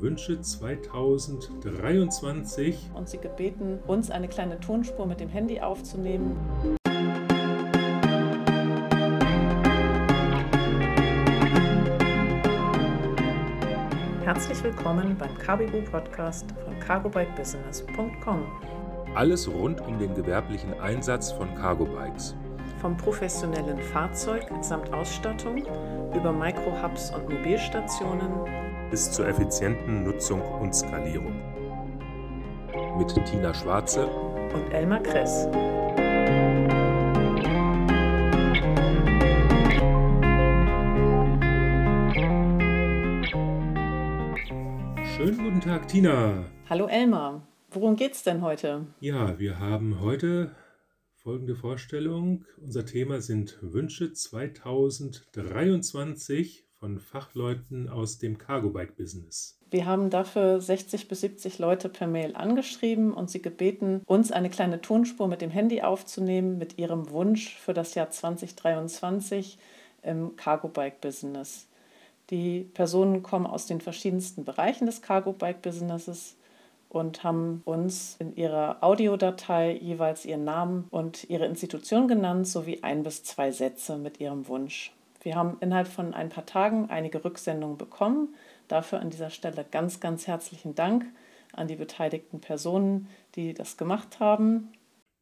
Wünsche 2023 und Sie gebeten, uns eine kleine Tonspur mit dem Handy aufzunehmen. Herzlich willkommen beim Carbibu Podcast von cargobikebusiness.com. Alles rund um den gewerblichen Einsatz von Cargo Bikes. Vom professionellen Fahrzeug samt Ausstattung über Micro-Hubs und Mobilstationen bis zur effizienten Nutzung und Skalierung. Mit Tina Schwarze und Elmar Kress. Schönen guten Tag, Tina. Hallo Elmar. Worum geht's denn heute? Ja, wir haben heute folgende Vorstellung. Unser Thema sind Wünsche 2023 von Fachleuten aus dem Cargo-Bike-Business. Wir haben dafür 60 bis 70 Leute per Mail angeschrieben und sie gebeten, uns eine kleine Tonspur mit dem Handy aufzunehmen mit ihrem Wunsch für das Jahr 2023 im Cargo-Bike-Business. Die Personen kommen aus den verschiedensten Bereichen des Cargo-Bike-Businesses und haben uns in ihrer Audiodatei jeweils ihren Namen und ihre Institution genannt sowie ein bis zwei Sätze mit ihrem Wunsch. Wir haben innerhalb von ein paar Tagen einige Rücksendungen bekommen. Dafür an dieser Stelle ganz, ganz herzlichen Dank an die beteiligten Personen, die das gemacht haben.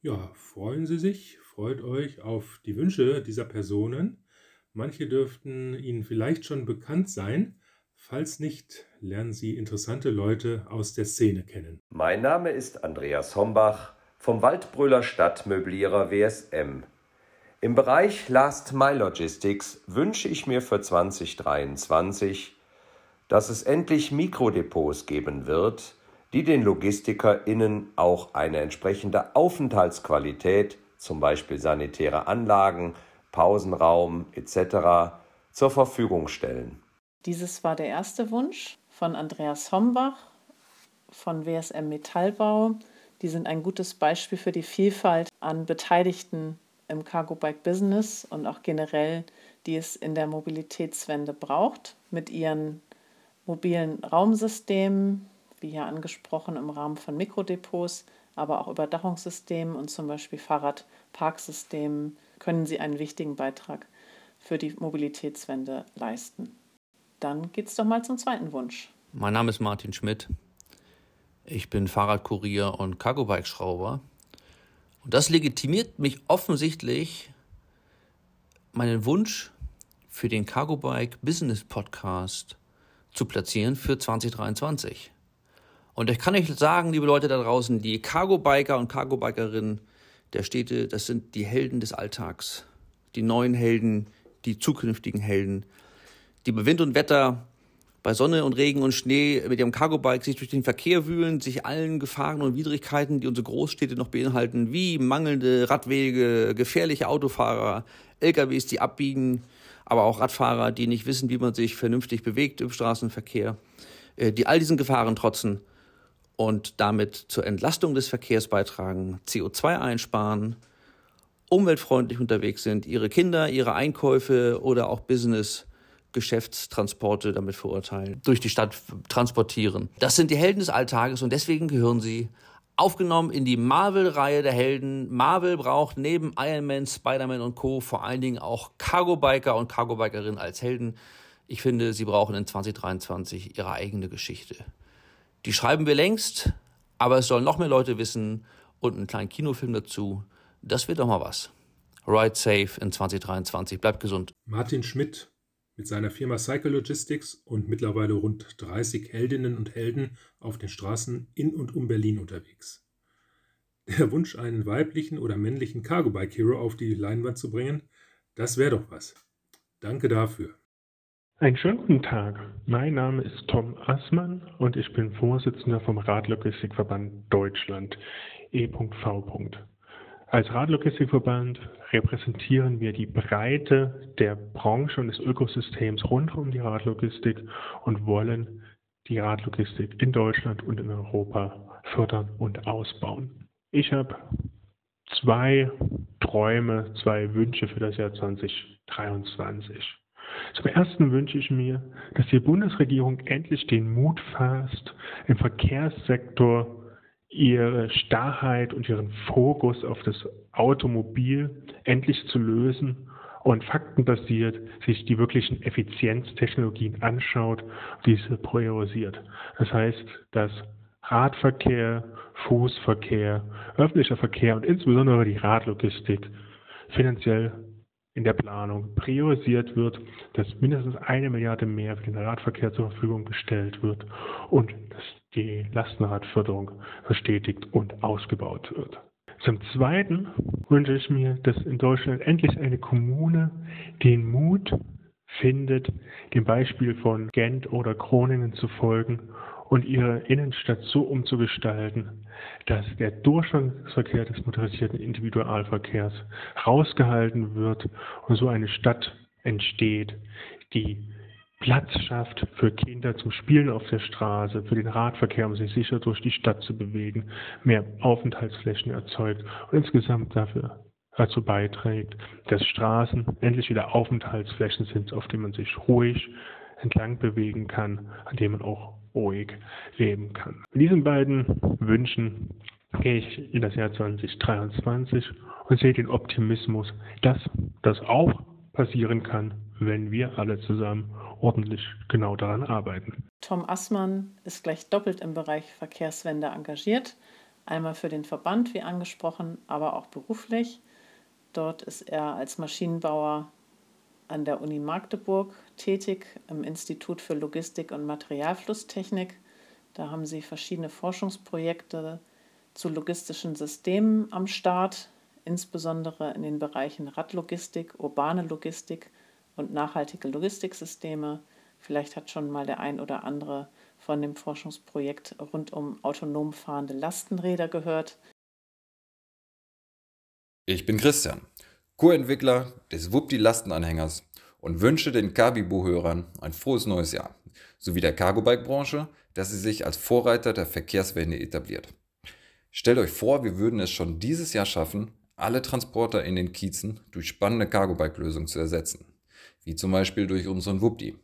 Ja, freuen Sie sich, freut euch auf die Wünsche dieser Personen. Manche dürften Ihnen vielleicht schon bekannt sein. Falls nicht, lernen Sie interessante Leute aus der Szene kennen. Mein Name ist Andreas Hombach vom Waldbrüller Stadtmöblierer WSM. Im Bereich Last Mile Logistics wünsche ich mir für 2023, dass es endlich Mikrodepots geben wird, die den LogistikerInnen auch eine entsprechende Aufenthaltsqualität, zum Beispiel sanitäre Anlagen, Pausenraum etc., zur Verfügung stellen. Dieses war der erste Wunsch von Andreas Hombach von WSM Metallbau. Die sind ein gutes Beispiel für die Vielfalt an Beteiligten im Cargo Bike Business und auch generell, die es in der Mobilitätswende braucht, mit ihren mobilen Raumsystemen, wie hier angesprochen im Rahmen von Mikrodepots, aber auch Überdachungssystemen und zum Beispiel Fahrradparksystemen können sie einen wichtigen Beitrag für die Mobilitätswende leisten. Dann geht es doch mal zum zweiten Wunsch. Mein Name ist Martin Schmidt. Ich bin Fahrradkurier und Cargo-Bike-Schrauber und das legitimiert mich offensichtlich, meinen Wunsch für den Cargo Bike Business Podcast zu platzieren für 2023. Und ich kann euch sagen, liebe Leute da draußen, die Cargo Biker und Cargo Bikerinnen der Städte, das sind die Helden des Alltags. Die neuen Helden, die zukünftigen Helden, die bei Wind und Wetter bei Sonne und Regen und Schnee mit ihrem Cargo-Bike sich durch den Verkehr wühlen, sich allen Gefahren und Widrigkeiten, die unsere Großstädte noch beinhalten, wie mangelnde Radwege, gefährliche Autofahrer, LKWs, die abbiegen, aber auch Radfahrer, die nicht wissen, wie man sich vernünftig bewegt im Straßenverkehr, äh, die all diesen Gefahren trotzen und damit zur Entlastung des Verkehrs beitragen, CO2 einsparen, umweltfreundlich unterwegs sind, ihre Kinder, ihre Einkäufe oder auch Business Geschäftstransporte damit verurteilen, durch die Stadt transportieren. Das sind die Helden des Alltages und deswegen gehören sie aufgenommen in die Marvel-Reihe der Helden. Marvel braucht neben Iron Man, Spider-Man und Co. vor allen Dingen auch Cargo-Biker und Cargo-Bikerinnen als Helden. Ich finde, sie brauchen in 2023 ihre eigene Geschichte. Die schreiben wir längst, aber es sollen noch mehr Leute wissen und einen kleinen Kinofilm dazu. Das wird doch mal was. Ride safe in 2023. Bleibt gesund. Martin Schmidt mit seiner Firma Cycle Logistics und mittlerweile rund 30 Heldinnen und Helden auf den Straßen in und um Berlin unterwegs. Der Wunsch, einen weiblichen oder männlichen Cargo Bike Hero auf die Leinwand zu bringen, das wäre doch was. Danke dafür. Einen schönen guten Tag. Mein Name ist Tom Assmann und ich bin Vorsitzender vom Radlogistikverband Deutschland E.V. Als Radlogistikverband repräsentieren wir die Breite der Branche und des Ökosystems rund um die Radlogistik und wollen die Radlogistik in Deutschland und in Europa fördern und ausbauen. Ich habe zwei Träume, zwei Wünsche für das Jahr 2023. Zum Ersten wünsche ich mir, dass die Bundesregierung endlich den Mut fasst, im Verkehrssektor ihre Starrheit und ihren Fokus auf das Automobil endlich zu lösen und faktenbasiert sich die wirklichen Effizienztechnologien anschaut, diese priorisiert. Das heißt, dass Radverkehr, Fußverkehr, öffentlicher Verkehr und insbesondere die Radlogistik finanziell in der Planung priorisiert wird, dass mindestens eine Milliarde mehr für den Radverkehr zur Verfügung gestellt wird und dass die Lastenradförderung verstetigt und ausgebaut wird. Zum Zweiten wünsche ich mir, dass in Deutschland endlich eine Kommune den Mut findet, dem Beispiel von Gent oder Groningen zu folgen und ihre Innenstadt so umzugestalten, dass der Durchgangsverkehr des motorisierten Individualverkehrs rausgehalten wird und so eine Stadt entsteht, die Platz schafft für Kinder zum Spielen auf der Straße, für den Radverkehr, um sich sicher durch die Stadt zu bewegen, mehr Aufenthaltsflächen erzeugt und insgesamt dafür dazu beiträgt, dass Straßen endlich wieder Aufenthaltsflächen sind, auf denen man sich ruhig entlang bewegen kann, an denen man auch ruhig leben kann. Mit diesen beiden Wünschen gehe ich in das Jahr 2023 und sehe den Optimismus, dass das auch passieren kann, wenn wir alle zusammen ordentlich genau daran arbeiten. Tom Assmann ist gleich doppelt im Bereich Verkehrswende engagiert. Einmal für den Verband, wie angesprochen, aber auch beruflich. Dort ist er als Maschinenbauer an der Uni Magdeburg tätig, im Institut für Logistik und Materialflusstechnik. Da haben sie verschiedene Forschungsprojekte zu logistischen Systemen am Start, insbesondere in den Bereichen Radlogistik, urbane Logistik und nachhaltige Logistiksysteme. Vielleicht hat schon mal der ein oder andere von dem Forschungsprojekt rund um autonom fahrende Lastenräder gehört. Ich bin Christian, Co-Entwickler des Wupti-Lastenanhängers und wünsche den Kabibu-Hörern ein frohes neues Jahr, sowie der Cargo-Bike-Branche, dass sie sich als Vorreiter der Verkehrswende etabliert. Stellt euch vor, wir würden es schon dieses Jahr schaffen, alle Transporter in den Kiezen durch spannende Cargo-Bike-Lösungen zu ersetzen wie zum Beispiel durch unseren Wupti,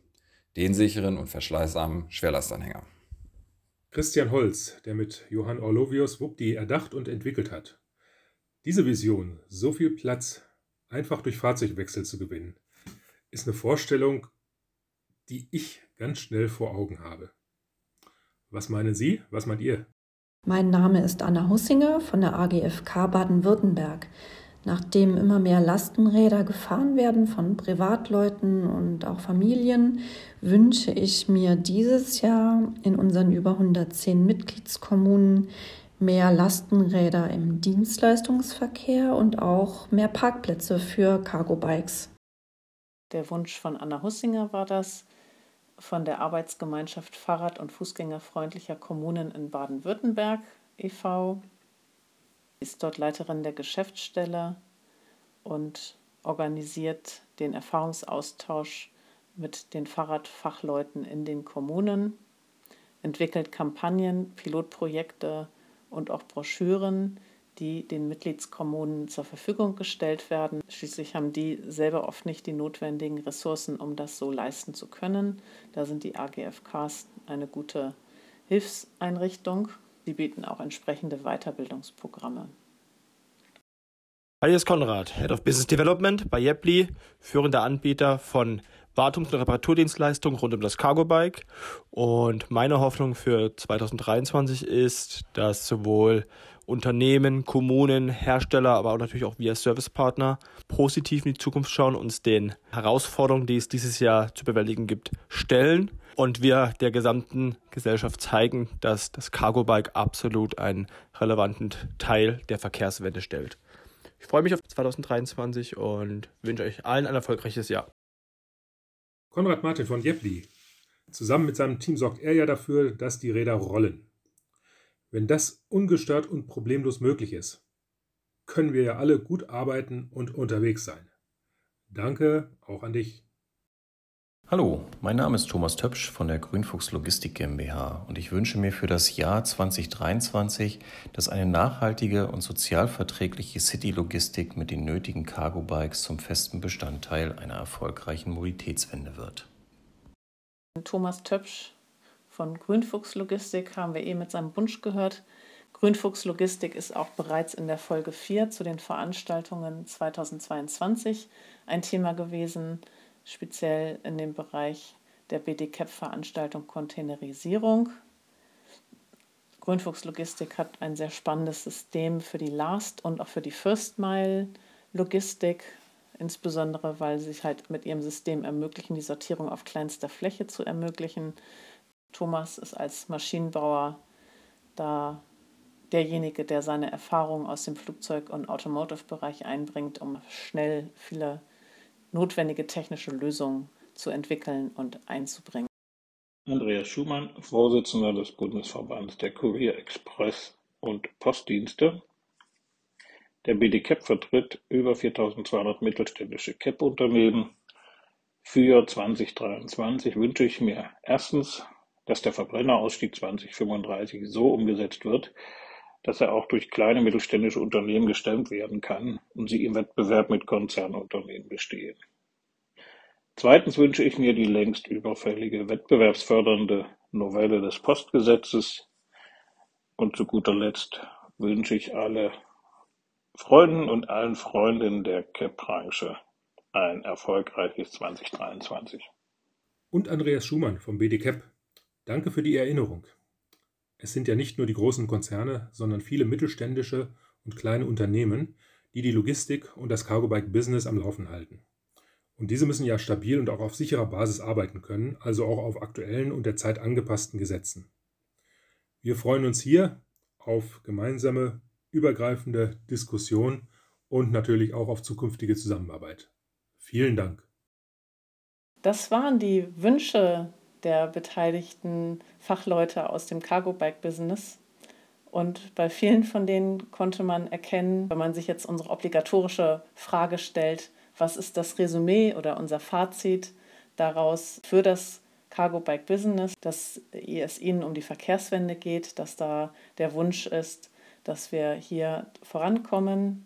den sicheren und verschleißarmen Schwerlastanhänger. Christian Holz, der mit Johann Orlovius Wupti erdacht und entwickelt hat. Diese Vision, so viel Platz einfach durch Fahrzeugwechsel zu gewinnen, ist eine Vorstellung, die ich ganz schnell vor Augen habe. Was meinen Sie? Was meint ihr? Mein Name ist Anna Hussinger von der AGFK Baden-Württemberg. Nachdem immer mehr Lastenräder gefahren werden von Privatleuten und auch Familien, wünsche ich mir dieses Jahr in unseren über 110 Mitgliedskommunen mehr Lastenräder im Dienstleistungsverkehr und auch mehr Parkplätze für Cargo-Bikes. Der Wunsch von Anna Hussinger war das, von der Arbeitsgemeinschaft Fahrrad- und Fußgängerfreundlicher Kommunen in Baden-Württemberg e.V ist dort Leiterin der Geschäftsstelle und organisiert den Erfahrungsaustausch mit den Fahrradfachleuten in den Kommunen, entwickelt Kampagnen, Pilotprojekte und auch Broschüren, die den Mitgliedskommunen zur Verfügung gestellt werden. Schließlich haben die selber oft nicht die notwendigen Ressourcen, um das so leisten zu können. Da sind die AGFKs eine gute Hilfseinrichtung. Sie bieten auch entsprechende Weiterbildungsprogramme. Ist Konrad, Head of Business Development bei Yepli, führender Anbieter von Wartungs- und Reparaturdienstleistungen rund um das Cargo Bike. Und meine Hoffnung für 2023 ist, dass sowohl Unternehmen, Kommunen, Hersteller, aber auch natürlich auch wir Servicepartner positiv in die Zukunft schauen, uns den Herausforderungen, die es dieses Jahr zu bewältigen gibt, stellen und wir der gesamten Gesellschaft zeigen, dass das Cargo Bike absolut einen relevanten Teil der Verkehrswende stellt. Ich freue mich auf 2023 und wünsche euch allen ein erfolgreiches Jahr. Konrad Martin von Jepli. Zusammen mit seinem Team sorgt er ja dafür, dass die Räder rollen. Wenn das ungestört und problemlos möglich ist, können wir ja alle gut arbeiten und unterwegs sein. Danke auch an dich. Hallo, mein Name ist Thomas Töpsch von der Grünfuchs Logistik GmbH und ich wünsche mir für das Jahr 2023, dass eine nachhaltige und sozial verträgliche City-Logistik mit den nötigen Cargo-Bikes zum festen Bestandteil einer erfolgreichen Mobilitätswende wird. Thomas Töpsch von Grünfuchs Logistik haben wir eben mit seinem Wunsch gehört. Grünfuchs Logistik ist auch bereits in der Folge 4 zu den Veranstaltungen 2022 ein Thema gewesen speziell in dem Bereich der BDCAP-Veranstaltung Containerisierung. Grünfuchs Logistik hat ein sehr spannendes System für die Last- und auch für die First-Mile-Logistik, insbesondere weil sie sich halt mit ihrem System ermöglichen, die Sortierung auf kleinster Fläche zu ermöglichen. Thomas ist als Maschinenbauer da derjenige, der seine Erfahrungen aus dem Flugzeug- und Automotive-Bereich einbringt, um schnell viele notwendige technische Lösungen zu entwickeln und einzubringen. Andreas Schumann, Vorsitzender des Bundesverbands der Kurier Express und Postdienste. Der BDCAP vertritt über 4200 mittelständische CAP-Unternehmen. Für 2023 wünsche ich mir erstens, dass der Verbrennerausstieg 2035 so umgesetzt wird, dass er auch durch kleine mittelständische Unternehmen gestemmt werden kann und sie im Wettbewerb mit Konzernunternehmen bestehen. Zweitens wünsche ich mir die längst überfällige wettbewerbsfördernde Novelle des Postgesetzes. Und zu guter Letzt wünsche ich alle Freunden und allen Freundinnen der CAP-Branche ein erfolgreiches 2023. Und Andreas Schumann vom BDCAP. Danke für die Erinnerung. Es sind ja nicht nur die großen Konzerne, sondern viele mittelständische und kleine Unternehmen, die die Logistik und das Cargo Bike Business am Laufen halten. Und diese müssen ja stabil und auch auf sicherer Basis arbeiten können, also auch auf aktuellen und der Zeit angepassten Gesetzen. Wir freuen uns hier auf gemeinsame, übergreifende Diskussion und natürlich auch auf zukünftige Zusammenarbeit. Vielen Dank. Das waren die Wünsche der beteiligten Fachleute aus dem Cargo-Bike-Business. Und bei vielen von denen konnte man erkennen, wenn man sich jetzt unsere obligatorische Frage stellt, was ist das Resümee oder unser Fazit daraus für das Cargo Bike Business, dass es ihnen um die Verkehrswende geht, dass da der Wunsch ist, dass wir hier vorankommen.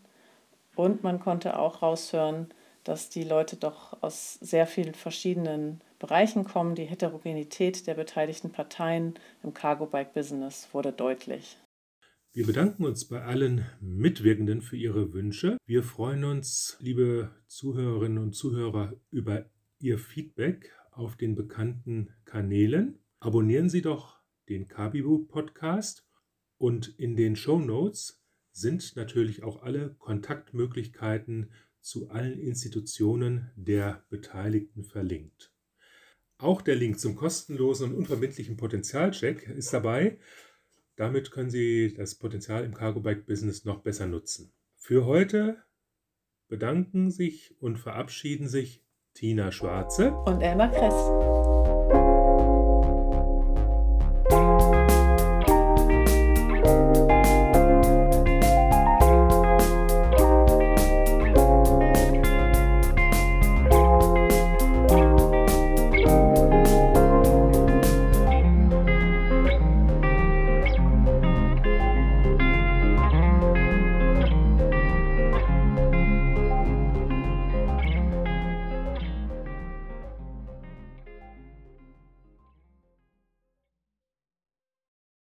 Und man konnte auch raushören, dass die Leute doch aus sehr vielen verschiedenen Bereichen kommen. Die Heterogenität der beteiligten Parteien im Cargo Bike Business wurde deutlich. Wir bedanken uns bei allen Mitwirkenden für ihre Wünsche. Wir freuen uns, liebe Zuhörerinnen und Zuhörer, über Ihr Feedback auf den bekannten Kanälen. Abonnieren Sie doch den Kabibu Podcast und in den Show Notes sind natürlich auch alle Kontaktmöglichkeiten zu allen Institutionen der Beteiligten verlinkt. Auch der Link zum kostenlosen und unverbindlichen Potenzialcheck ist dabei. Damit können Sie das Potenzial im Cargo Bike Business noch besser nutzen. Für heute bedanken sich und verabschieden sich Tina Schwarze und Elmar Kress.